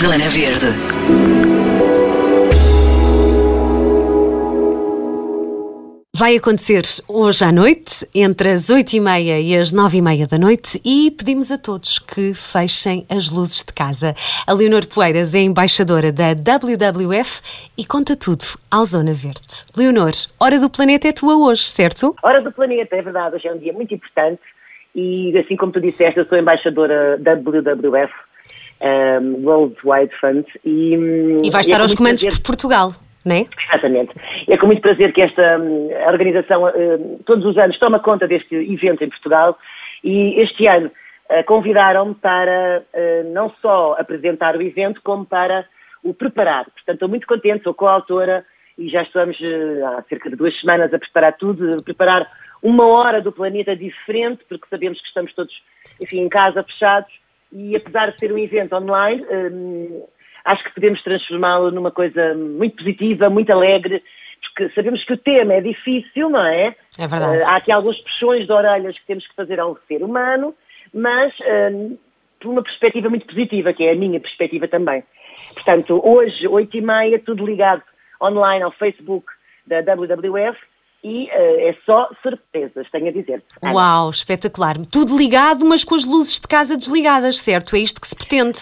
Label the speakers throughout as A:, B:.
A: Zona Verde.
B: Vai acontecer hoje à noite, entre as 8h30 e as 9h30 da noite, e pedimos a todos que fechem as luzes de casa. A Leonor Poeiras é embaixadora da WWF e conta tudo ao Zona Verde. Leonor, Hora do Planeta é tua hoje, certo?
C: Hora do Planeta, é verdade, hoje é um dia muito importante e, assim como tu disseste, eu sou embaixadora da WWF, um, World Wide Fund. E,
B: e vai estar aos comandos prazer... por Portugal não é?
C: Exatamente. É com muito prazer que esta hum, organização hum, todos os anos toma conta deste evento em Portugal e este ano uh, convidaram-me para uh, não só apresentar o evento, como para o preparar. Portanto, estou muito contente, sou coautora e já estamos uh, há cerca de duas semanas a preparar tudo, a preparar uma hora do planeta diferente, porque sabemos que estamos todos, enfim, em casa, fechados, e apesar de ser um evento online, hum, acho que podemos transformá-lo numa coisa muito positiva, muito alegre, porque sabemos que o tema é difícil, não é?
B: É verdade. Uh,
C: há aqui alguns puxões de orelhas que temos que fazer ao ser humano, mas uh, por uma perspectiva muito positiva, que é a minha perspectiva também. Portanto, hoje, 8 e meia, tudo ligado online ao Facebook da WWF e uh, é só surpresas, tenho a dizer.
B: -te. Uau, espetacular. Tudo ligado, mas com as luzes de casa desligadas, certo? É isto que se pretende.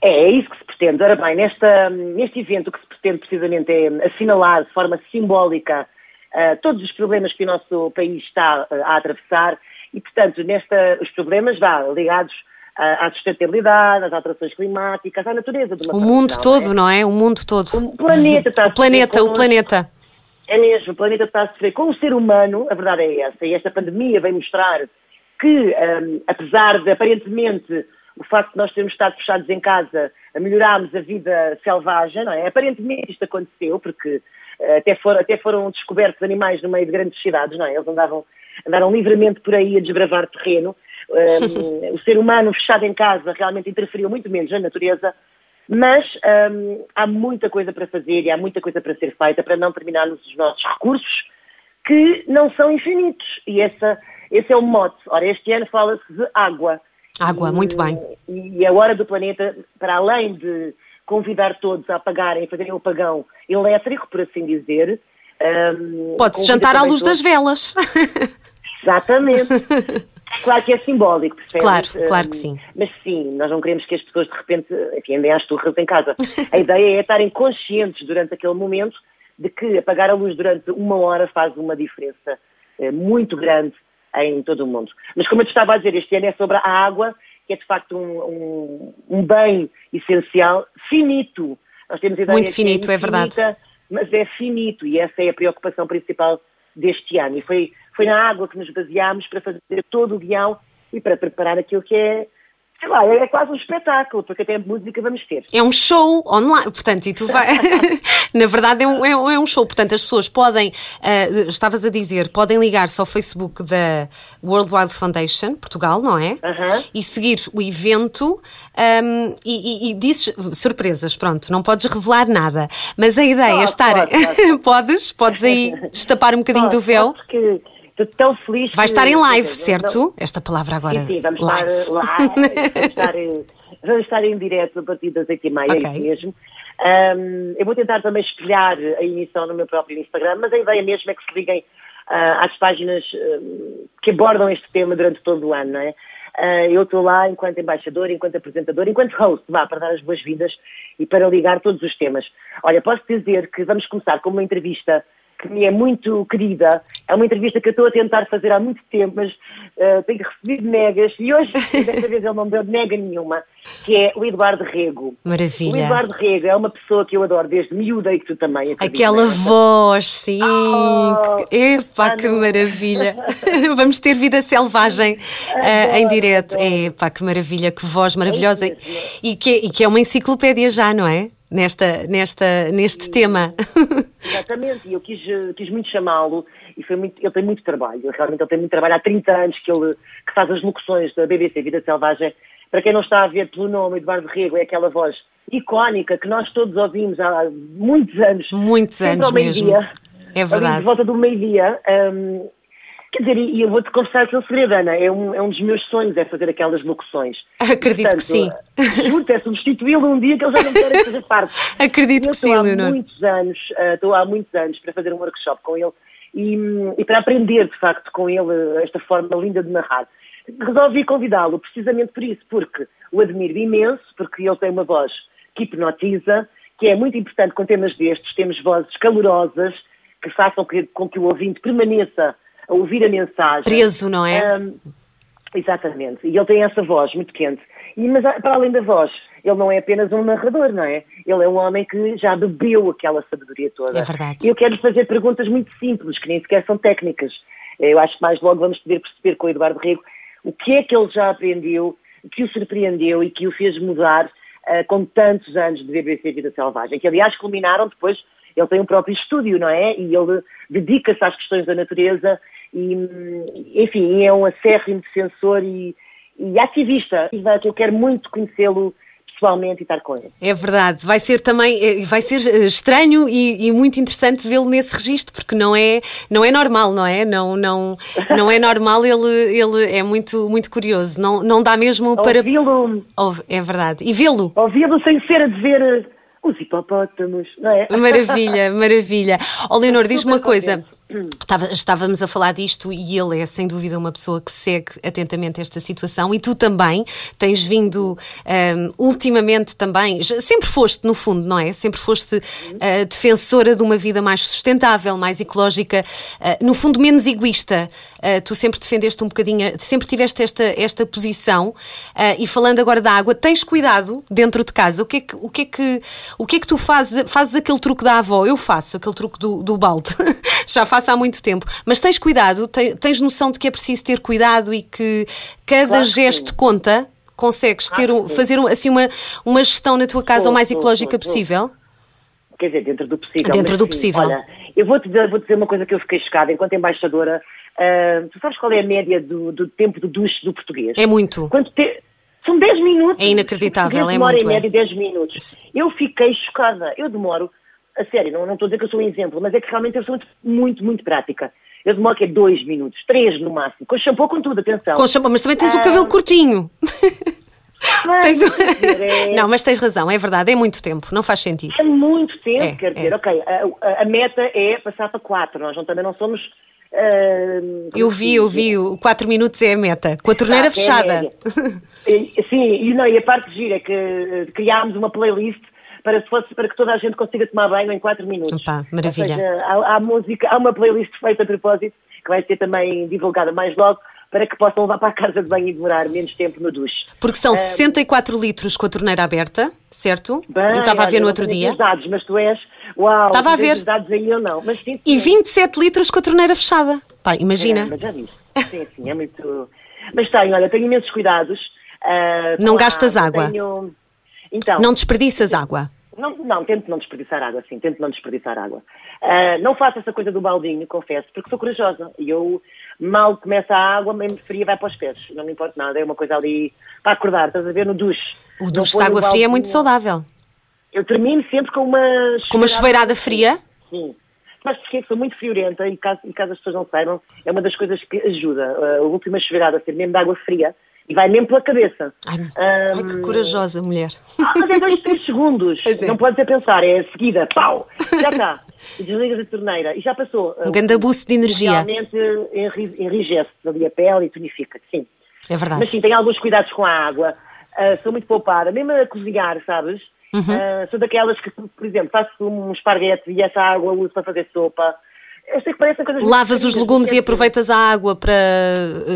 C: É, é isso que se pretende. Ora bem, nesta, neste evento o que se pretende precisamente é assinalar de forma simbólica uh, todos os problemas que o nosso país está uh, a atravessar e, portanto, nesta, os problemas vá, ligados à sustentabilidade, às alterações climáticas, à natureza
B: O mundo todo, é? não é? O mundo todo.
C: O planeta está
B: O planeta, o planeta.
C: É mesmo, o planeta está a sofrer. Com o ser humano, a verdade é essa, e esta pandemia vem mostrar que, um, apesar de aparentemente o facto de nós termos estado fechados em casa, melhorámos a vida selvagem, não é? Aparentemente isto aconteceu, porque uh, até, for, até foram descobertos animais no meio de grandes cidades, não é? Eles andavam, andaram livremente por aí a desbravar terreno. Um, o ser humano fechado em casa realmente interferiu muito menos na natureza, mas um, há muita coisa para fazer e há muita coisa para ser feita para não terminarmos os nossos recursos, que não são infinitos. E essa, esse é o mote. Ora, este ano fala-se de água.
B: Água,
C: e,
B: muito bem.
C: E a Hora do Planeta, para além de convidar todos a apagarem, fazerem o apagão elétrico, por assim dizer.
B: Um, Pode-se jantar à luz todos. das velas.
C: Exatamente. Claro que é simbólico, percebes?
B: Claro, claro que sim.
C: Mas sim, nós não queremos que as pessoas de repente enfim, andem às turras em casa. A ideia é estarem conscientes durante aquele momento de que apagar a luz durante uma hora faz uma diferença eh, muito grande em todo o mundo. Mas como eu te estava a dizer, este ano é sobre a água, que é de facto um, um, um bem essencial, finito.
B: Nós temos ideia Muito finito, é, é verdade.
C: Mas é finito e essa é a preocupação principal deste ano. E foi, foi na água que nos baseámos para fazer todo o guião e para preparar aquilo que é sei lá, é quase um espetáculo, porque até música vamos ter.
B: É um show online, portanto, e tu vai. Na verdade, é um, é um, show, portanto, as pessoas podem, uh, estavas a dizer, podem ligar-se ao Facebook da World Wild Foundation, Portugal, não é? E seguir o evento um, e, e, e dizes surpresas, pronto, não podes revelar nada, mas a ideia é estar. Pode, pode. podes? Podes aí destapar um bocadinho
C: pode,
B: do véu?
C: Porque Estou tão feliz.
B: Vai estar em live, certo? Não... Esta palavra agora.
C: Sim, sim vamos live. estar lá. vamos, estar, vamos estar em direto a partir das 8 e meia, okay. é isso mesmo. Um, eu vou tentar também espelhar a emissão no meu próprio Instagram, mas a ideia mesmo é que se liguem uh, às páginas uh, que abordam este tema durante todo o ano, não é? Uh, eu estou lá enquanto embaixador, enquanto apresentador, enquanto host, vá, para dar as boas-vindas e para ligar todos os temas. Olha, posso dizer que vamos começar com uma entrevista que me é muito querida. É uma entrevista que eu estou a tentar fazer há muito tempo, mas uh, tenho recebido negas e hoje, desta vez, ele não deu nega nenhuma, que é o Eduardo Rego.
B: Maravilha.
C: O Eduardo Rego é uma pessoa que eu adoro desde miúda e que tu também
B: Aquela voz, sim. Oh, Epá, que maravilha. Vamos ter vida selvagem uh, em direto. Epá, que maravilha, que voz maravilhosa. É e, que, e que é uma enciclopédia já, não é? Nesta, nesta, neste e, tema.
C: Exatamente, e eu quis, quis muito chamá-lo e foi muito, ele tem muito trabalho, realmente ele tem muito trabalho, há 30 anos que ele que faz as locuções da BBC Vida Selvagem. Para quem não está a ver pelo nome, Eduardo Rego é aquela voz icónica que nós todos ouvimos há muitos anos.
B: Muitos anos mesmo. É verdade.
C: de volta do meio-dia. Um, Quer dizer, e eu vou-te confessar que o segredo, Ana, é um, é um dos meus sonhos, é fazer aquelas locuções.
B: Acredito Portanto, que sim.
C: Juro, é substituí-lo um dia que eles já não querem fazer parte.
B: Acredito que sim,
C: Leonor. Muitos anos, uh, estou há muitos anos para fazer um workshop com ele e, e para aprender, de facto, com ele esta forma linda de narrar. Resolvi convidá-lo precisamente por isso, porque o admiro imenso, porque ele tem uma voz que hipnotiza, que é muito importante com temas destes, temos vozes calorosas, que façam com que o ouvinte permaneça a ouvir a mensagem.
B: Preso, não é?
C: Um, exatamente. E ele tem essa voz muito quente. E, mas para além da voz, ele não é apenas um narrador, não é? Ele é um homem que já bebeu aquela sabedoria toda.
B: É verdade.
C: E eu quero fazer perguntas muito simples, que nem sequer são técnicas. Eu acho que mais logo vamos poder perceber com o Eduardo Rego o que é que ele já aprendeu, que o surpreendeu e que o fez mudar uh, com tantos anos de BBC Vida Selvagem, que aliás culminaram depois, ele tem um próprio estúdio, não é? E ele dedica-se às questões da natureza e, enfim, é um acérrimo defensor e, e ativista. Eu quero muito conhecê-lo pessoalmente e estar com ele.
B: É verdade, vai ser também, eh, vai ser eh, estranho e, e muito interessante vê-lo nesse registro, porque não é, não é normal, não é? Não, não, não é normal, ele, ele é muito, muito curioso, não, não dá mesmo para...
C: Ouvi-lo...
B: É verdade, e vê-lo...
C: Ouvi-lo sem ser a dizer eh, os hipopótamos, não é?
B: Maravilha, maravilha. Ó oh, Leonor, diz-me uma coisa... estávamos a falar disto e ele é sem dúvida uma pessoa que segue atentamente esta situação e tu também tens vindo um, ultimamente também, sempre foste no fundo, não é? Sempre foste uh, defensora de uma vida mais sustentável, mais ecológica, uh, no fundo menos egoísta. Uh, tu sempre defendeste um bocadinho, sempre tiveste esta, esta posição e falando agora da água, tens cuidado dentro de casa. O que é que, o que, é que, o que, é que tu fazes? Fazes aquele truque da avó? Eu faço aquele truque do, do balde. Já faço há muito tempo. Mas tens cuidado, tens noção de que é preciso ter cuidado e que cada claro gesto sim. conta? Consegues ter, fazer assim uma, uma gestão na tua casa o mais ecológica possível?
C: Quer dizer, dentro do possível.
B: Dentro do possível.
C: Olha, eu vou-te dizer, vou dizer uma coisa que eu fiquei chocada enquanto embaixadora. Uh, tu sabes qual é a média do, do tempo do duche do português?
B: É muito.
C: Quanto te... São 10 minutos.
B: É inacreditável, é
C: demora
B: muito.
C: em média 10 minutos. Eu fiquei chocada. Eu demoro, a sério, não, não estou a dizer que eu sou um exemplo, mas é que realmente eu sou muito, muito, muito prática. Eu demoro que é dois minutos, três no máximo. Com shampoo, com tudo, atenção.
B: Com shampoo, mas também tens ah. o cabelo curtinho.
C: Mas, tens...
B: é... Não, mas tens razão, é verdade, é muito tempo, não faz sentido.
C: É muito tempo, é, quer dizer, é. ok, a, a, meta é passar para quatro, nós não, também não somos. Uh,
B: eu vi, eu vi, o 4 minutos é a meta, com a torneira Exato, fechada.
C: É sim, e, não, e a parte gira é que eh, criámos uma playlist para, fosse, para que toda a gente consiga tomar banho em 4 minutos.
B: Opa, maravilha.
C: Seja, há, há, música, há uma playlist feita a propósito, que vai ser também divulgada mais logo, para que possam levar para a casa de banho e demorar menos tempo no duche.
B: Porque são um, 64 litros com a torneira aberta, certo? Bem, eu estava a ver no outro dia.
C: dados, mas tu és. Uau,
B: estava a ver.
C: Os dados aí eu não. Mas, sim, sim.
B: E 27 litros com a torneira fechada. Pá, imagina. É,
C: mas já viste. Sim, sim, é muito. Mas tenho, olha, tenho imensos cuidados. Uh,
B: não gastas água.
C: Tenho... Então,
B: não desperdiças água.
C: Não, não, tento não desperdiçar água, sim, tento não desperdiçar água. Uh, não faço essa coisa do baldinho, confesso, porque sou corajosa. E eu, mal começa a água, mesmo fria vai para os pés. Não me importa nada, é uma coisa ali para acordar, estás a ver, no duche.
B: O duche de água fria é muito saudável.
C: Eu termino sempre com uma...
B: Com uma chuveirada fria?
C: Sim. Mas porque sou muito friorenta e caso, e caso as pessoas não saibam, é uma das coisas que ajuda. Uh, a última chuveirada a ser mesmo de água fria, e vai mesmo pela cabeça.
B: Ai, um, ai que corajosa mulher.
C: Ah, mas é dois, três segundos. É. Não podes é pensar, é a seguida, pau, já está. Desligas a torneira e já passou.
B: Um grande abuso de energia.
C: Realmente enrijece ali a pele e tonifica, sim.
B: É verdade.
C: Mas sim, tenho alguns cuidados com a água. Uh, sou muito poupada, mesmo a cozinhar, sabes? Uhum. Uh, sou daquelas que, por exemplo, faço um esparguete e essa água uso para fazer sopa. Eu sei que parecem coisas
B: Lavas os legumes e aproveitas a água para,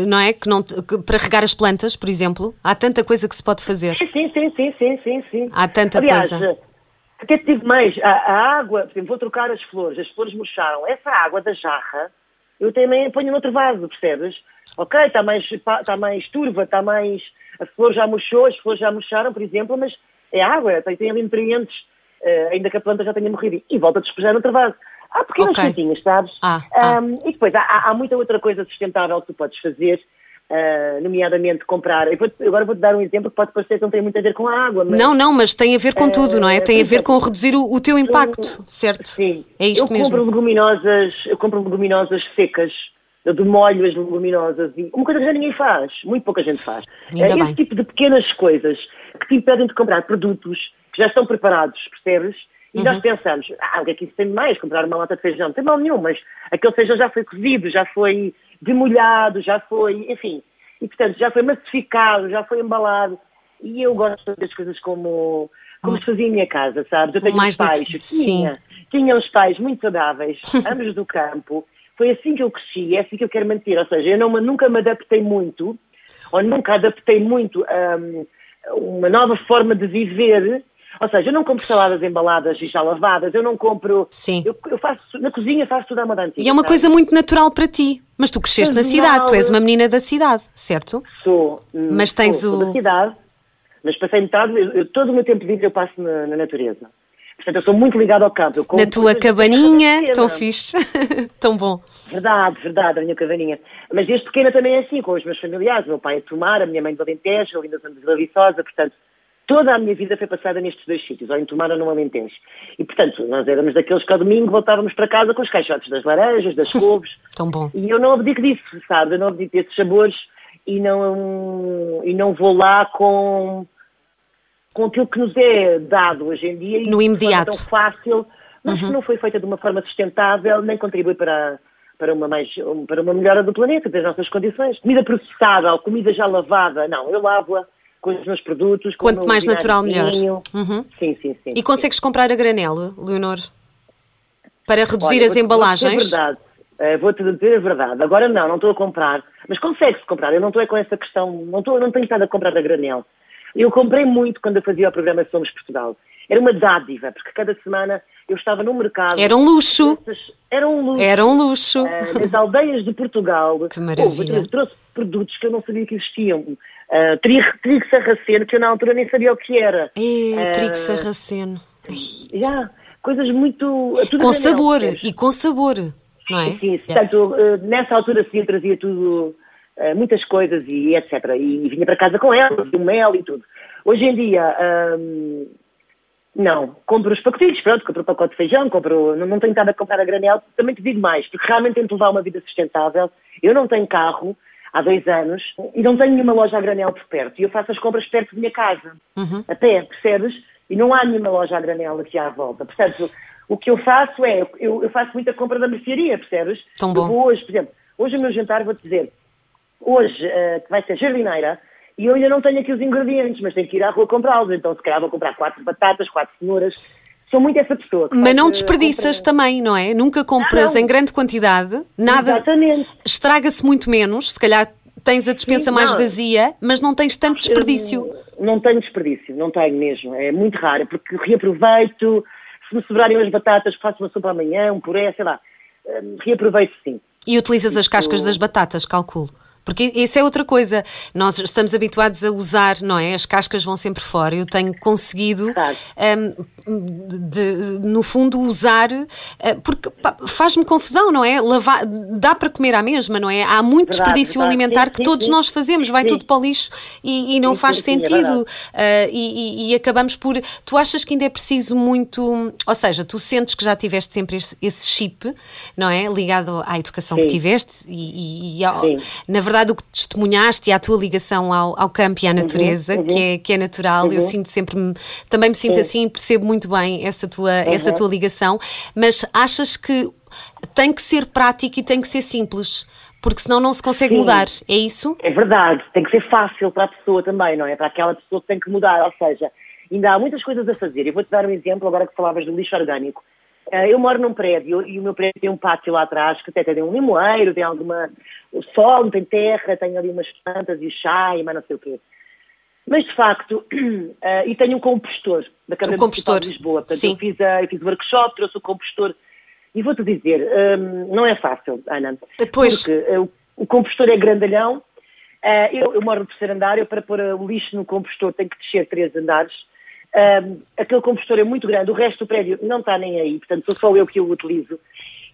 B: não é? Que não, que, para regar as plantas, por exemplo. Há tanta coisa que se pode fazer.
C: Sim, sim, sim, sim, sim, sim.
B: Há tanta
C: Aliás,
B: coisa.
C: Até te digo mais, a, a, água, por exemplo, vou trocar as flores, as flores murcharam. Essa água da jarra, eu também ponho noutro vaso, percebes? Ok, está mais, está mais turva, está mais. A flor já murchou, as flores já murcharam, por exemplo, mas é água, tem, tem ali nutrientes, uh, ainda que a planta já tenha morrido. E volta a despejar noutro vaso. Há pequenas okay. coisinhas, sabes?
B: Ah, ah. Um,
C: e depois há, há, muita outra coisa sustentável que tu podes fazer, uh, nomeadamente comprar. Eu vou, agora vou-te dar um exemplo que pode parecer que não tem muito a ver com a água.
B: Mas, não, não, mas tem a ver com uh, tudo, não é? Tem a ver com reduzir o, o teu impacto, certo?
C: Sim.
B: É isto
C: eu
B: mesmo.
C: Compro leguminosas, eu compro leguminosas secas eu demolho as luminosas e uma coisa que já ninguém faz, muito pouca gente faz.
B: Ainda
C: é
B: bem.
C: esse tipo de pequenas coisas que te impedem de comprar produtos que já estão preparados, percebes? E nós pensamos, ah, o que é que isso tem de mais? Comprar uma lata de feijão? Não tem mal nenhum, mas aquele feijão já foi cozido, já foi demolhado, já foi, enfim. E, portanto, já foi massificado, já foi embalado. E eu gosto das coisas como, como se fazia em minha casa, sabes? Eu tenho
B: Mais
C: uns pais,
B: nat-
C: tinha, tinha uns pais muito saudáveis, ambos do campo. Foi assim que eu cresci, é assim que eu quero manter. Ou seja, eu não, nunca me adaptei muito, ou nunca adaptei muito a uma nova forma de viver. Ou seja, eu não compro saladas embaladas e já lavadas, eu não compro.
B: Sim.
C: Eu, eu faço, na cozinha faço tudo à moda antiga.
B: E é uma
C: sabe?
B: coisa muito natural para ti. Mas tu cresceste na
C: Natural.
B: cidade, tu és uma menina da cidade, certo?
C: Sou. hum,
B: Mas tens
C: sou,
B: o-
C: sou da cidade, mas passei metade, eu, eu- todo o meu tempo livre eu passo na, na natureza. Portanto, eu sou muito ligada ao campo. Eu
B: Na tua cabaninha, tão fixe, tão bom.
C: Verdade, verdade, a minha cabaninha. Mas desde pequena também é assim, com os meus familiares. O meu pai é Tomar, a minha mãe de Alentejo, ali na zona de Vila Viçosa, portanto, toda a minha vida foi passada nestes dois sítios, ou em Tomar ou no Alentejo. E, portanto, nós éramos daqueles que ao domingo voltávamos para casa com os caixotes das laranjas, das couves,
B: Tão bom.
C: e eu não abdico disso, sabe? Eu não abdico desses sabores e não, e não vou lá com, com aquilo que nos é dado hoje em dia. e
B: No imediato.
C: tão fácil, mas que não foi feita de uma forma sustentável, nem contribui para, para, uma mais, para uma melhora do planeta, das nossas condições. Comida processada ou comida já lavada, não, eu lavo-a com os meus produtos.
B: Quanto
C: meu
B: mais natural, melhor. Uhum.
C: Sim, sim, sim.
B: E consegues comprar a granel, Leonor? Para reduzir
C: Olha,
B: as embalagens?
C: Vou-te dizer a verdade. Eh, Vou-te dizer a verdade. Agora não, não estou a comprar. Mas consegue-se comprar. Eu não estou é com essa questão. Não, estou, não tenho estado a comprar a granel. Eu comprei muito quando eu fazia o programa Somos Portugal. Era uma dádiva, porque cada semana eu estava no mercado.
B: Era um luxo.
C: Era um luxo.
B: Era um luxo.
C: Nas aldeias de Portugal.
B: Que maravilha.
C: houve- eu trouxe produtos que eu não sabia que existiam. Uh, trigo, trigo sarraceno, que eu na altura nem sabia o que era.
B: É,
C: Ah,
B: trigo sarraceno. Ai,
C: Já, coisas muito.
B: Com sabor, e com sabor, não é?
C: Sim,
B: Yeah.
C: portanto, eh, nessa altura sim, eu trazia tudo, eh, muitas coisas e etc. E vinha para casa com ela, o mel e tudo. Hoje em dia, ahm, não, compro os pacotinhos, pronto, compro o pacote de feijão, compro, não, não tenho estado a comprar a granel, também te digo mais, porque realmente tento levar uma vida sustentável. Eu não tenho carro há dois anos e não tenho nenhuma loja a granel por perto. E eu faço as compras perto da minha casa,
B: Uhum.
C: a pé, percebes? E não há nenhuma loja a granel aqui à volta. Portanto, o que eu faço é, eu, eu faço muita compra da mercearia, percebes?
B: Tão
C: Eu
B: bom.
C: vou hoje, por exemplo, hoje o meu jantar, vou-te dizer, hoje, eh, que vai ser jardineira, e eu ainda não tenho aqui os ingredientes, mas tenho que ir à rua comprá-los. Então, se calhar, vou comprar quatro batatas, quatro cenouras. Sou muito essa pessoa.
B: Mas não
C: eh,
B: desperdiças também, não é? Nunca compras
C: Não.
B: em grande quantidade, nada.
C: Exatamente.
B: Estraga-se muito menos, se calhar tens a despensa
C: Sim,
B: mais
C: não.
B: vazia, mas não tens tanto desperdício.
C: Eu não tenho desperdício, não tenho mesmo. É muito raro, porque reaproveito. Se me sobrarem as batatas, faço uma sopa amanhã, um puré, sei lá. Eh, Reaproveito sim.
B: E utilizas as cascas das batatas, calculo. Porque isso é outra coisa. Nós estamos habituados a usar, não é? As cascas vão sempre fora. Eu tenho conseguido,
C: Claro.
B: hum, de- no fundo, usar. eh, porque faz-me confusão, não é? Lavar, dá para comer à mesma, não é? Há muito
C: Verdade,
B: desperdício
C: verdade.
B: alimentar
C: Sim,
B: que
C: sim,
B: todos
C: sim.
B: nós fazemos. Vai tudo para o lixo e, e não faz
C: é
B: sentido. Eh, e, e- e acabamos por. Tu achas que ainda é preciso muito. Ou seja, tu sentes que já tiveste sempre esse, esse chip, não é? Ligado à educação que tiveste e, ao- na verdade o que testemunhaste e à tua ligação ao, ao campo e à natureza,
C: uhum.
B: Que, é, que é natural. Eu sinto sempre. Também me sinto
C: Sim.
B: assim, percebo muito bem essa tua, essa
C: Uhum.
B: tua ligação, mas achas que tem que ser prático e tem que ser simples. Porque senão não se consegue
C: Sim.
B: mudar, é isso?
C: É verdade, tem que ser fácil para a pessoa também, não é? Para aquela pessoa que tem que mudar, ou seja, ainda há muitas coisas a fazer. Eu vou-te dar um exemplo agora que falavas do lixo orgânico. Eh, Eu moro num prédio e o meu prédio tem um pátio lá atrás que até tem um limoeiro, tem alguma o sol, tem terra, tem ali umas plantas e chá e mais não sei o quê. Mas de facto, eh, e tenho um compostor da Câmara
B: Um compostor,
C: de Lisboa. Portanto,
B: sim.
C: eu fiz, a, eu fiz o workshop, trouxe o compostor e vou-te dizer, hum, não é fácil, Ana.
B: Depois-
C: Porque eh, o, compostor é grandalhão, eh, eu, eu moro no terceiro andar, eu para pôr o lixo no compostor tenho que descer três andares. Hum, aquele compostor é muito grande, o resto do prédio não está nem aí, portanto sou só eu que o utilizo.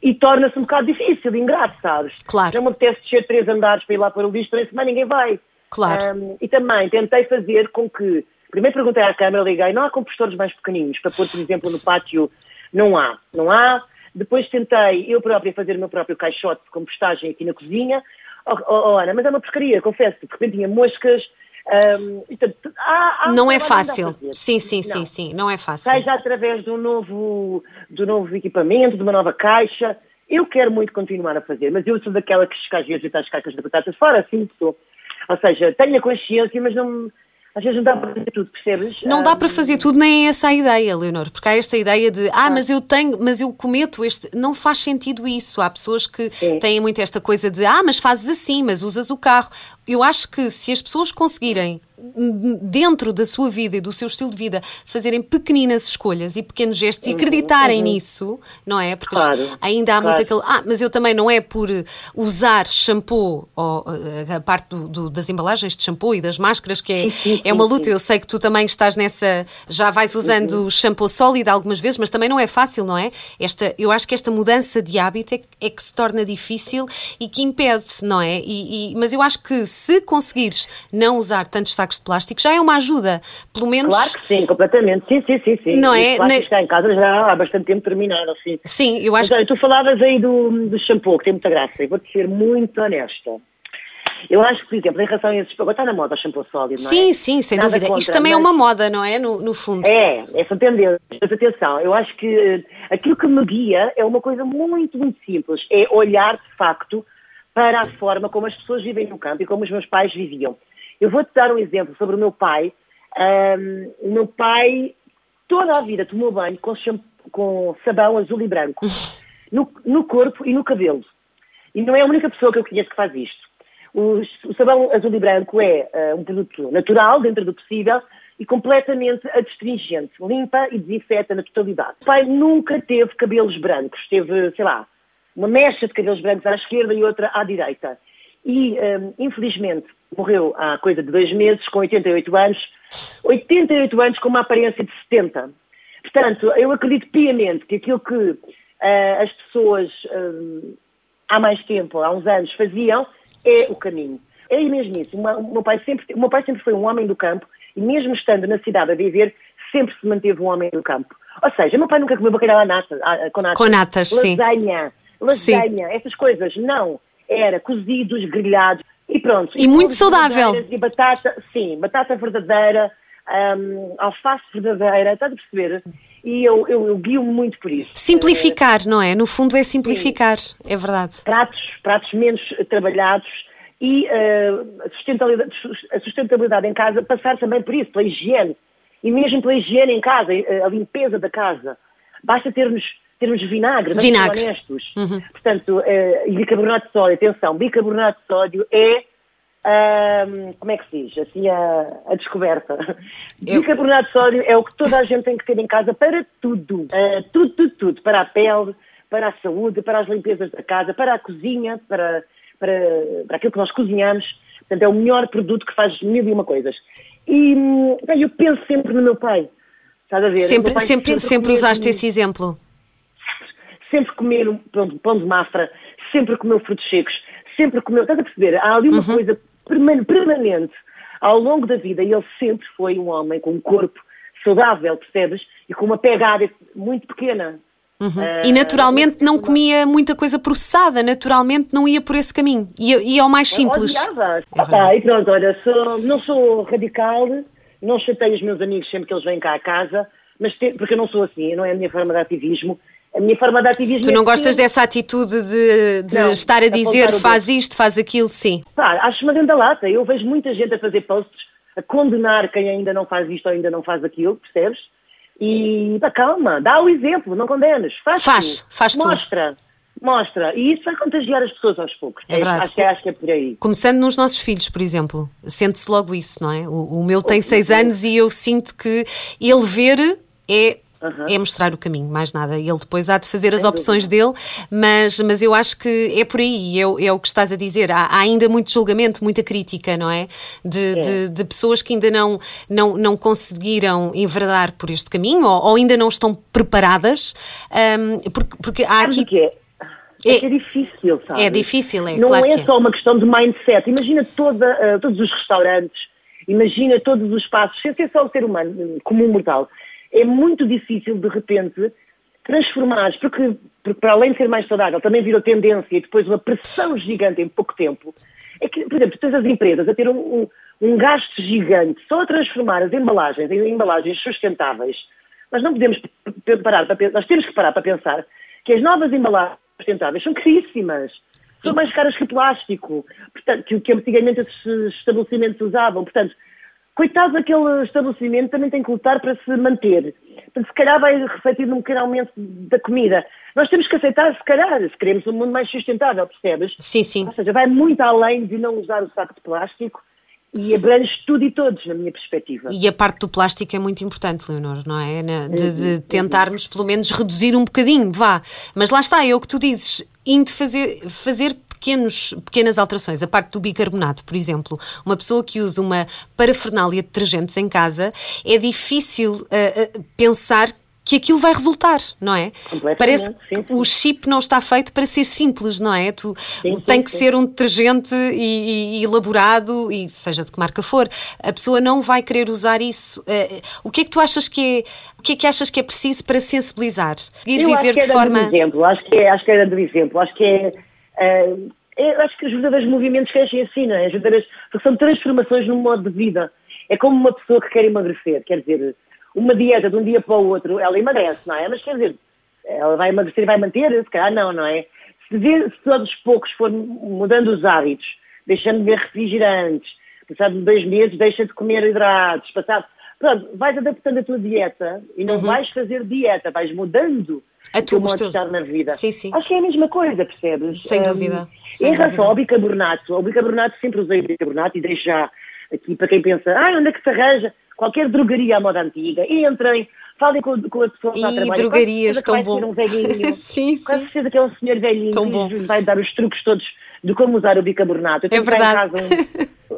C: E torna-se um bocado difícil, ingrato, sabes?
B: Claro.
C: Não me apetece descer três andares para ir lá pôr o lixo, também semana ninguém vai.
B: Claro.
C: Hum, e também tentei fazer com que, primeiro perguntei à Câmara, liguei, não há compostores mais pequeninos para pôr, por exemplo, no pátio? Não há, não há. Depois tentei eu própria fazer o meu próprio caixote de compostagem aqui na cozinha. Oh, oh, oh, Ana, mas é uma porcaria, confesso. De repente tinha moscas. Um, portanto, há, há
B: não é fácil. Sim, sim, não. sim, sim. Não é fácil.
C: Seja através de um novo, um novo equipamento, de uma nova caixa. Eu quero muito continuar a fazer, mas eu sou daquela que às vezes as caixas de batatas fora, assim sou. Ou seja, tenho a consciência, mas não às vezes não dá para fazer tudo, percebes?
B: Não dá para fazer tudo, nem é essa a ideia, Leonor, porque há esta ideia de, ah, mas eu tenho, mas eu cometo este. Não faz sentido isso. Há pessoas que é. têm muito esta coisa de, ah, mas fazes assim, mas usas o carro. Eu acho que se as pessoas conseguirem dentro da sua vida e do seu estilo de vida, fazerem pequeninas escolhas e pequenos gestos uhum, e acreditarem uhum. nisso, não é? Porque claro, ainda há claro. muito aquele. Ah, mas eu também não é por usar shampoo, ou a parte do, do, das embalagens de shampoo e das máscaras, que é, sim, é uma luta. Sim. Eu sei que tu também estás nessa. Já vais usando uhum. shampoo sólido algumas vezes, mas também não é fácil, não é? Esta, eu acho que esta mudança de hábito é, é que se torna difícil e que impede, não é? E, e, mas eu acho que se conseguires não usar tantos sacos sacos de plástico já é uma ajuda, pelo menos...
C: Claro que sim, completamente, sim, sim, sim. sim.
B: Não é?
C: Na... está em casa já há bastante tempo terminado, sim.
B: Sim, eu acho
C: então, que... Tu falavas aí do, do shampoo, que tem muita graça, e vou-te ser muito honesta. Eu acho que, por exemplo, em relação a esses. Agora está na moda o shampoo sólido, não
B: é? Sim, sim, sem Nada dúvida. Contra, Isto também é mas... é uma moda, não é? No, no fundo.
C: É, essa tendência. Mas atenção, eu acho que eh, aquilo que me guia é uma coisa muito, muito simples. É olhar, de facto, para a forma como as pessoas vivem no campo e como os meus pais viviam. Eu vou-te dar um exemplo sobre o meu pai. Um, o meu pai toda a vida tomou banho com, com sabão azul e branco no, no, corpo e no cabelo. E não é a única pessoa que eu conheço que faz isto. O, o sabão azul e branco é uh, um produto natural, dentro do possível, e completamente adstringente. Limpa e desinfeta na totalidade. O pai nunca teve cabelos brancos. Teve, sei lá, uma mecha de cabelos brancos à esquerda e outra à direita. E, um, infelizmente, morreu há coisa de dois meses, com 88 anos, 88 anos com uma aparência de 70. Portanto, eu acredito piamente que aquilo que uh, as pessoas uh, há mais tempo, há uns anos, faziam, é o caminho. É mesmo isso. Uma, o, meu pai sempre, o meu pai sempre foi um homem do campo e mesmo estando na cidade a viver, sempre se manteve um homem do campo. Ou seja, meu pai nunca comeu bacalhau à nata, com natas.
B: Com natas,
C: lasanha, sim. Lasanha, essas coisas. Não. Era cozidos, grelhados. E pronto.
B: E, e muito saudável.
C: E batata, sim, batata verdadeira, um, alface verdadeira, estás a perceber? E eu, eu, eu guio muito por isso.
B: Simplificar, não é? No fundo é simplificar, sim. é verdade.
C: Pratos, pratos menos trabalhados e uh, a, sustentabilidade, a sustentabilidade em casa passar também por isso, pela higiene. E mesmo pela higiene em casa, a limpeza da casa. Basta termos termos vinagre, vamos vinagre. ser honestos. Uhum. Portanto, uh, bicarbonato de sódio, atenção, bicarbonato de sódio é, uh, como é que se diz, assim, a, a descoberta. Eu... Bicarbonato de sódio é o que toda a gente tem que ter em casa para tudo. Uh, tudo, tudo, tudo. Para a pele, para a saúde, para as limpezas da casa, para a cozinha, para, para, para aquilo que nós cozinhamos. Portanto, é o melhor produto que faz mil e uma coisas. E bem, eu penso sempre no meu pai. Estás a ver?
B: Sempre, sempre, sempre, sempre usaste esse exemplo
C: sempre comer pão de mafra, sempre comeu frutos secos, sempre comeu. Estás a perceber? Há ali uma uhum. coisa permanente ao longo da vida e ele sempre foi um homem com um corpo saudável, percebes? E com uma pegada muito pequena.
B: Uhum. Uh, e naturalmente não comia muita coisa processada, naturalmente não ia por esse caminho, ia, ia ao mais simples.
C: Odiava. É ah, e pronto, olha, sou, não sou radical, não chatei os meus amigos sempre que eles vêm cá a casa, mas te, porque eu não sou assim, não é a minha forma de ativismo, a minha forma de ativismo.
B: Tu não é gostas dessa atitude de, de não, estar a dizer faz isto, faz aquilo, sim?
C: Pá, acho uma grande lata. Eu vejo muita gente a fazer posts a condenar quem ainda não faz isto ou ainda não faz aquilo, percebes? E pá, calma, dá o exemplo, não condenes. Faz,
B: faz, tu. faz
C: Mostra. Tu. Mostra, e isso vai contagiar as pessoas aos poucos.
B: É, verdade.
C: Acho, que, acho que é por aí.
B: Começando nos nossos filhos, por exemplo, sente-se logo isso, não é? O, o meu tem seis anos e eu sinto que ele ver é Uhum. É mostrar o caminho, mais nada. Ele depois há de fazer as Sem opções dúvida. dele, mas, mas eu acho que é por aí, é, é o que estás a dizer. Há, há, ainda muito julgamento, muita crítica, não é? De, é. de, de, pessoas que ainda não, não, não conseguiram enverdar por este caminho ou, ou ainda não estão preparadas, um, porque, porque há aqui.
C: Que é? É, é, difícil, sabe?
B: É difícil, é.
C: Não
B: claro
C: é, é só uma questão de mindset. Imagina toda, uh, todos os restaurantes, imagina todos os passos, sem ser só o ser humano, comum mortal é muito difícil, de repente, transformares, porque, porque para além de ser mais saudável, também virou tendência e depois uma pressão gigante em pouco tempo, é que, por exemplo, tens as empresas a ter um, um, um gasto gigante só a transformar as embalagens em embalagens sustentáveis. Nós não podemos parar para nós temos que parar para pensar que as novas embalagens sustentáveis são caríssimas. São mais caras que plástico, portanto, que que antigamente esses estabelecimentos usavam. Portanto, coitado daquele estabelecimento, também tem que lutar para se manter. Portanto, se calhar vai refletir num pequeno aumento da comida. Nós temos que aceitar, se calhar, se queremos um mundo mais sustentável, percebes?
B: Sim, sim.
C: Ou seja, vai muito além de não usar o saco de plástico e abrange tudo e todos, na minha perspectiva.
B: E a parte do plástico é muito importante, Leonor, não é? De, de tentarmos, pelo menos, reduzir um bocadinho, vá. Mas lá está, é o que tu dizes, indo fazer, fazer pequenos, pequenas alterações. A parte do bicarbonato, por exemplo, uma pessoa que usa uma parafernália de detergentes em casa, é difícil uh, uh, pensar que aquilo vai resultar, não é? Parece que sim, sim. o chip não está feito para ser simples, não é? Tu, sim, tem que ser um detergente e, e, elaborado, e seja de que marca for, a pessoa não vai querer usar isso. Uh, o que é que tu achas que é, o que é que achas que é preciso para sensibilizar?
C: Ir Eu viver de forma. Do exemplo, acho que é, acho que era do exemplo, acho que é. Uh, é acho que os verdadeiros movimentos crescem assim, não é? As verdadeiras, porque são transformações no modo de vida. É como uma pessoa que quer emagrecer, quer dizer, uma dieta de um dia para o outro, ela emagrece, não é? Mas quer dizer, ela vai emagrecer e vai manter? Se calhar não, não é? Se, ver, se todos os poucos for mudando os hábitos, deixando de ver refrigerantes, passado dois meses deixa de comer hidratos, passado... Pronto, vais adaptando a tua dieta e não uhum. vais fazer dieta, vais mudando a tua modo de estar na vida.
B: Sim, sim.
C: Acho que é a mesma coisa, percebes?
B: Sem um, dúvida.
C: Sem em relação ao bicarbonato, ao bicarbonato sempre usei bicarbonato e deixo já aqui para quem pensa, ah, onde é que se arranja? qualquer drogaria à moda antiga, entrem, falem com, com a pessoa que está a trabalhar.
B: Drogarias, tão bom.
C: Um velhinho,
B: sim, sim.
C: Quase certeza que é um senhor velhinho tão bom. que vai dar os truques todos de como usar o bicarbonato. Eu
B: tenho é verdade.
C: em casa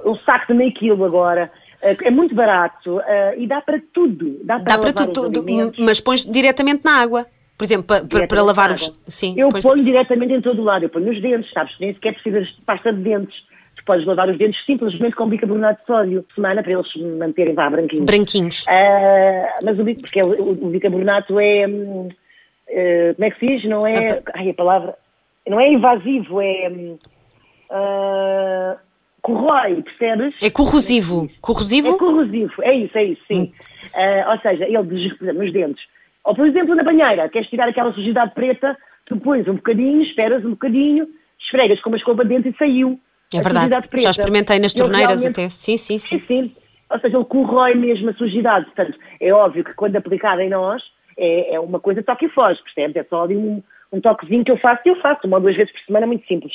C: um, um saco de meio quilo agora. Eh, é muito barato uh, e dá para tudo. Dá para,
B: dá para tudo, mas pões diretamente na água. Por exemplo, para, para lavar os. Sim,
C: eu ponho diretamente em todo o lado, eu ponho nos dentes, sabes? Nem sequer precisas de pasta de dentes podes lavar os dentes simplesmente com bicarbonato de sódio, semana, para eles manterem vá, branquinhos.
B: Branquinhos.
C: Uh, mas o, porque o, o bicarbonato é, uh, como é que se diz? Não é, ai, a palavra, não é invasivo, é, uh, corrói, percebes?
B: É corrosivo. Corrosivo?
C: É corrosivo, é isso, é isso, sim. Hum. ou seja, ele, exemplo, nos dentes. Ou, por exemplo, na banheira, queres tirar aquela sujidade preta, tu pões um bocadinho, esperas um bocadinho, esfregas com uma escova de dente e saiu.
B: É verdade, já experimentei nas torneiras até. Sim, sim, sim.
C: Sim, sim. Ou seja, ele corrói mesmo a sujidade. Portanto, é óbvio que quando aplicado em nós, é, é uma coisa toque e foge, percebes? É só ali um, um toquezinho que eu faço e eu faço uma ou duas vezes por semana, muito simples.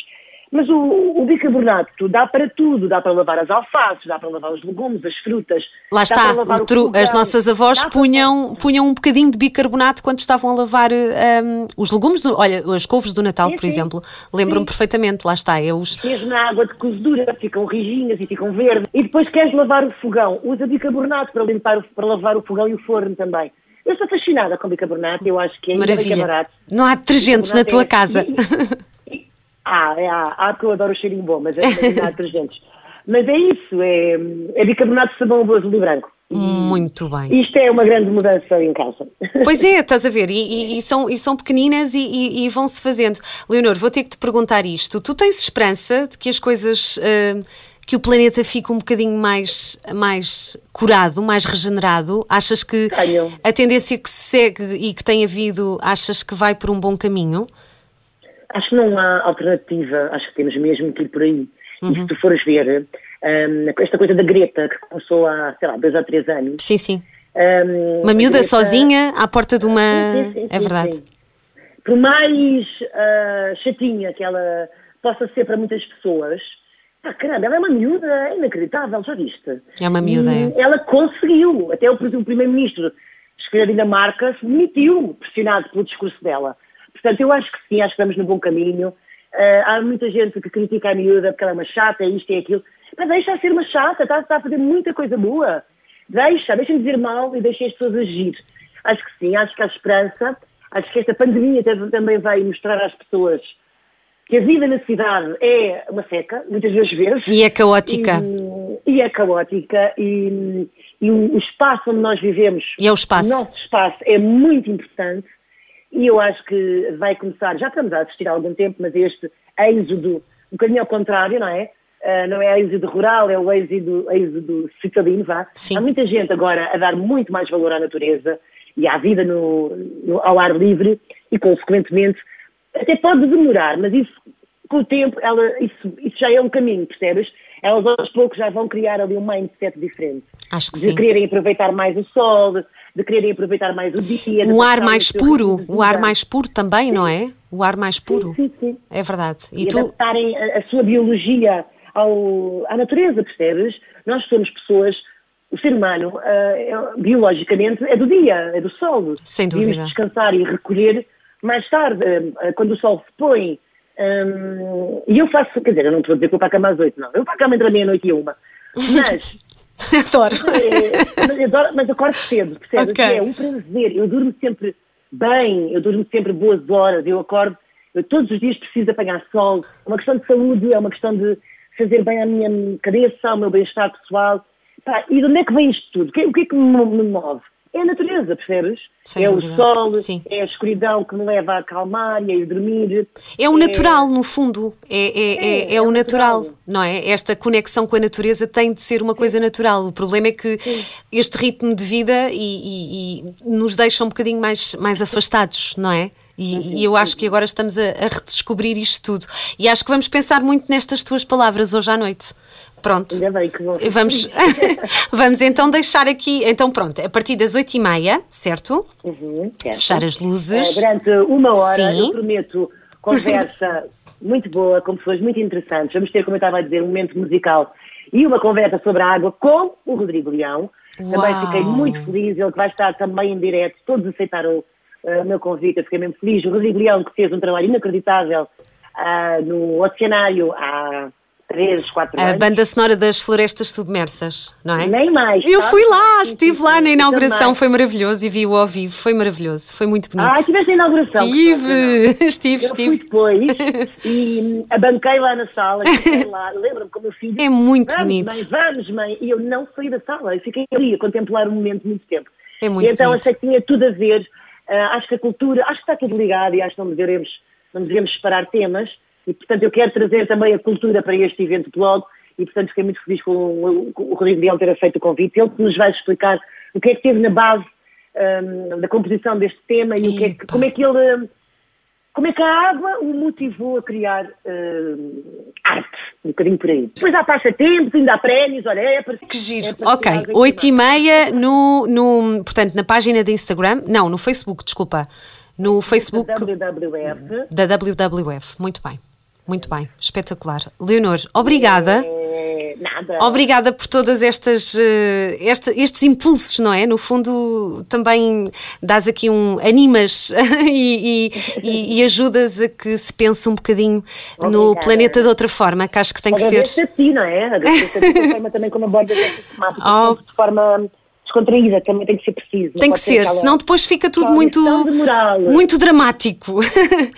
C: Mas o, o bicarbonato dá para tudo, dá para lavar as alfaces, dá para lavar os legumes, as frutas.
B: Lá está, tru, as nossas avós punham, punham um bocadinho de bicarbonato quando estavam a lavar um, os legumes, do, olha, as couves do Natal, sim, por sim. exemplo. Lembro-me perfeitamente, lá está. É os...
C: Mesmo na água de cozedura, ficam rijinhas e ficam verdes. E depois queres lavar o fogão, usa bicarbonato para, limpar, para lavar o fogão e o forno também. Eu estou fascinada com bicarbonato, eu acho que é
B: Maravilha.
C: barato.
B: Não há detergentes na tua é... casa.
C: Há, é, há, há, porque eu adoro o cheirinho bom, mas é, detergentes. Mas é isso, é, é bicarbonato de sabão azul e branco.
B: Muito bem.
C: Isto é uma grande mudança em casa.
B: Pois é, estás a ver, e, e, e são, e são pequeninas e, e vão-se fazendo. Leonor, vou ter que te perguntar isto. Tu tens esperança de que as coisas, uh, que o planeta fique um bocadinho mais, mais curado, mais regenerado? Achas que
C: Tenho.
B: a tendência que se segue e que tem havido, achas que vai por um bom caminho?
C: Acho que não há alternativa, acho que temos mesmo que ir por aí. Uhum. E se tu fores ver, um, esta coisa da Greta, que começou há, sei lá, dois ou três anos.
B: Sim, sim. Um, uma miúda Greta... sozinha à porta de uma. Sim, sim, sim, é verdade.
C: Por mais uh, chatinha que ela possa ser para muitas pessoas, ah, caramba, ela é uma miúda é inacreditável, já viste?
B: É uma miúda,
C: é. Ela conseguiu, até o, o primeiro-ministro, escolher a Dinamarca, se demitiu, pressionado pelo discurso dela. Portanto, eu acho que sim, acho que estamos no bom caminho. Uh, há muita gente que critica a miúda porque ela é uma chata, é isto e é aquilo. Mas deixa de ser uma chata, está, está a fazer muita coisa boa. Deixa, deixa de dizer mal e deixa as pessoas agir. Acho que sim, acho que há esperança. Acho que esta pandemia também vai mostrar às pessoas que a vida na cidade é uma seca, muitas vezes vezes.
B: E é caótica.
C: E, e é caótica. E, e, o espaço onde nós vivemos,
B: e é o, espaço.
C: o nosso espaço, é muito importante e eu acho que vai começar, já estamos a assistir há algum tempo, mas este êxodo, um bocadinho ao contrário, não é? Uh, não é êxodo rural, é o êxodo, êxodo citadino, vá.
B: Sim.
C: Há muita gente agora a dar muito mais valor à natureza e à vida no, no, ao ar livre e, consequentemente, até pode demorar, mas isso, com o tempo, ela, isso, isso já é um caminho, percebes? Elas aos poucos já vão criar ali um mindset diferente.
B: Acho que
C: de
B: sim.
C: quererem aproveitar mais o sol, de quererem aproveitar mais o dia.
B: Um ar mais puro,
C: de
B: o ar mais puro também, não é? O ar mais puro.
C: Sim, sim.
B: É verdade.
C: E,
B: E tu,
C: adaptarem a, a sua biologia ao, à natureza, percebes? Nós somos pessoas, o ser humano, ah, é- biologicamente, é do dia, é do sol.
B: Sem dúvida.
C: descansar e recolher mais tarde, ah, quando o sol se põe. Hum, e eu faço, quer dizer, eu não estou a dizer que vou para a cama às oito, não. Eu vou para a cama entre a meia-noite e uma. Mas,
B: adoro.
C: é, adoro- mas acordo cedo, percebes?
B: Ok.
C: É um prazer. Eu durmo sempre bem, eu durmo sempre boas horas, eu acordo, eu todos os dias preciso apanhar sol. É uma questão de saúde, é uma questão de fazer bem à minha cabeça, ao meu bem-estar pessoal. Pá, e de onde é que vem isto tudo? O que, o que é que me, me move? É a natureza, percebes?
B: Sem
C: é
B: dúvida.
C: o sol,
B: Sim.
C: é a escuridão que me leva a acalmar e a ir dormir.
B: É o natural, no fundo. É, é, é,
C: É,
B: é
C: é
B: o natural,
C: natural.
B: não é? Esta conexão com a natureza tem de ser uma coisa natural. O problema é que este ritmo de vida e, e- e nos deixa um bocadinho mais, mais afastados, não é? E, e eu acho que agora estamos a, a redescobrir isto tudo. E acho que vamos pensar muito nestas tuas palavras hoje à noite. Pronto.
C: Ainda bem que vou.
B: Vamos, vamos então deixar aqui. Então, pronto, a partir das oito e meia, certo?
C: Uhum, certo.
B: Fechar as luzes.
C: Eh, durante uma hora,
B: Sim.
C: eu prometo conversa muito boa, com pessoas muito interessantes. Vamos ter, como eu estava a dizer, um momento musical e uma conversa sobre a água com o Rodrigo Leão. Também
B: Uau.
C: fiquei muito feliz, ele que vai estar também em direto, todos aceitaram eh, o meu convite, eu fiquei mesmo feliz. O Rodrigo Leão, que fez um trabalho inacreditável ah, no Oceanário há três, quatro
B: A
C: anos.
B: banda sonora das florestas submersas, não é?
C: Nem mais.
B: Eu
C: sabe?
B: fui lá, estive
C: sim,
B: lá
C: sim,
B: na
C: eu
B: inauguração, foi maravilhoso e vi-o ao vivo, foi maravilhoso, foi muito bonito.
C: Ah, estiveste na inauguração.
B: Estive, estive,
C: Eu
B: estive.
C: depois e abanquei lá na sala, lá, lembro-me com o meu filho.
B: É muito
C: vamos,
B: bonito.
C: Mãe, vamos, mãe. E eu não saí da sala, eu fiquei ali a contemplar o momento muito tempo.
B: É muito
C: e então
B: bonito.
C: achei que tinha tudo a ver, ah, acho que a cultura, acho que está tudo ligado e acho que não devemos, não devemos separar temas. E portanto eu quero trazer também a cultura para este evento blog e portanto fiquei muito feliz com o, com o Rodrigo Leão ter feito o convite. Ele que nos vai explicar o que é que teve na base ah, da composição deste tema e o que é que, como é que ele. como é que a água o motivou a criar eh, arte? Um bocadinho por aí. Depois há passatempos, ainda há prémios, olha, é para
B: Que giro.
C: é para
B: ok,
C: tirar
B: oito e
C: bem.
B: meia no, no, portanto, na página de Instagram, não, no Facebook, desculpa, no Facebook
C: WWF.
B: da WWF. Muito bem, muito bem, espetacular. Leonor, obrigada.
C: É, nada.
B: Obrigada por todas estas eh, esta- estes impulsos, não é? No fundo, também dás aqui um animas e, e- e- ajudas a que se pense um bocadinho no
C: Obrigada.
B: planeta de outra forma, que acho que tem que ser.
C: Agradeço a ti, não é? Agradeço a ti pela forma também como abordas esta temática,
B: Oh.
C: de forma descontraída, também tem que ser preciso.
B: Tem que ser,
C: aquela-
B: senão depois fica tudo muito, muito dramático.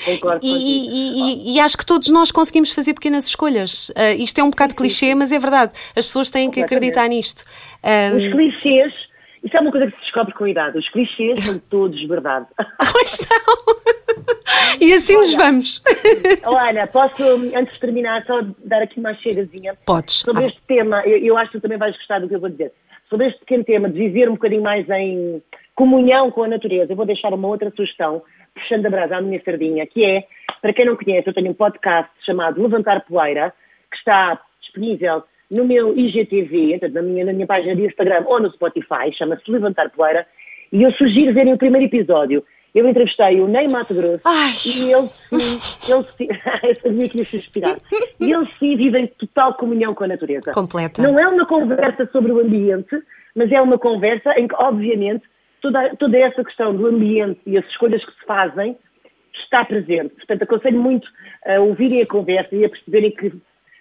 C: Concordo
B: E, e- e- e acho que todos nós conseguimos fazer pequenas escolhas. Ah, isto é um bocado clichê, mas é verdade. As pessoas têm que acreditar nisto. Ah,
C: Os clichês, isso é uma coisa que se descobre com a idade, os clichês são todos verdade.
B: pois são. E assim nos vamos.
C: Olha, posso, antes de terminar, só dar aqui uma chegazinha.
B: Podes.
C: Sobre
B: Ah,
C: este tema, eu, eu acho que tu também vais gostar do que eu vou dizer. Sobre este pequeno tema de viver um bocadinho mais em comunhão com a natureza, eu vou deixar uma outra sugestão, puxando a brasa à minha sardinha, que é, para quem não conhece, eu tenho um podcast chamado Levantar Poeira, que está disponível no meu IGTV, na minha, na minha página de Instagram ou no Spotify, chama-se Levantar Poeira, e eu sugiro verem o primeiro episódio. Eu entrevistei o Ney Mato Grosso
B: Ai.
C: e ele sim, ele sim, eu sabia que ia suspirar. E ele sim vive em total comunhão com a natureza.
B: Completa.
C: Não é uma conversa sobre o ambiente, mas é uma conversa em que, obviamente, toda, toda essa questão do ambiente e as escolhas que se fazem está presente. Portanto, aconselho muito a ouvirem a conversa e a perceberem que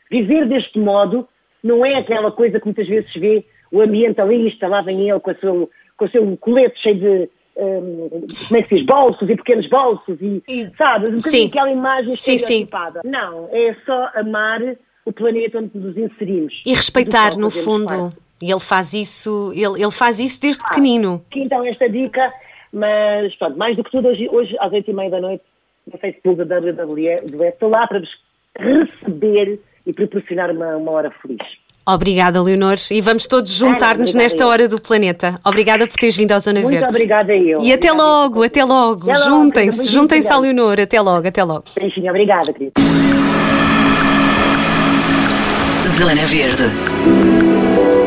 C: viver deste modo não é aquela coisa que muitas vezes se vê o ambientalista, lá vem ele com, a seu, com o seu colete cheio de. Hum, como é que se diz? Bolsos e pequenos bolsos e,
B: E-
C: sabe, um bocadinho
B: Sim.
C: aquela imagem
B: Sim, sim.
C: estereotipada. Não, é só amar o planeta onde nos inserimos.
B: E respeitar, no fundo.
C: parte.
B: E ele faz isso, ele, ele faz isso desde pequenino.
C: Aqui, então esta dica Mas, pronto, mais do que tudo, hoje, hoje às oito e meia da noite, no Facebook da WWE, estou lá para vos receber e proporcionar uma, uma hora feliz.
B: Obrigada, Leonor. E vamos todos juntar-nos nesta hora do planeta. Obrigada por teres vindo à Zona
C: Muito
B: Verde.
C: Muito obrigada eu.
B: E até
C: obrigada
B: logo, até logo. Juntem-se, juntem-se à. Leonor. Até logo, até logo.
C: Beijinho, obrigada, querida.
A: Zona Verde.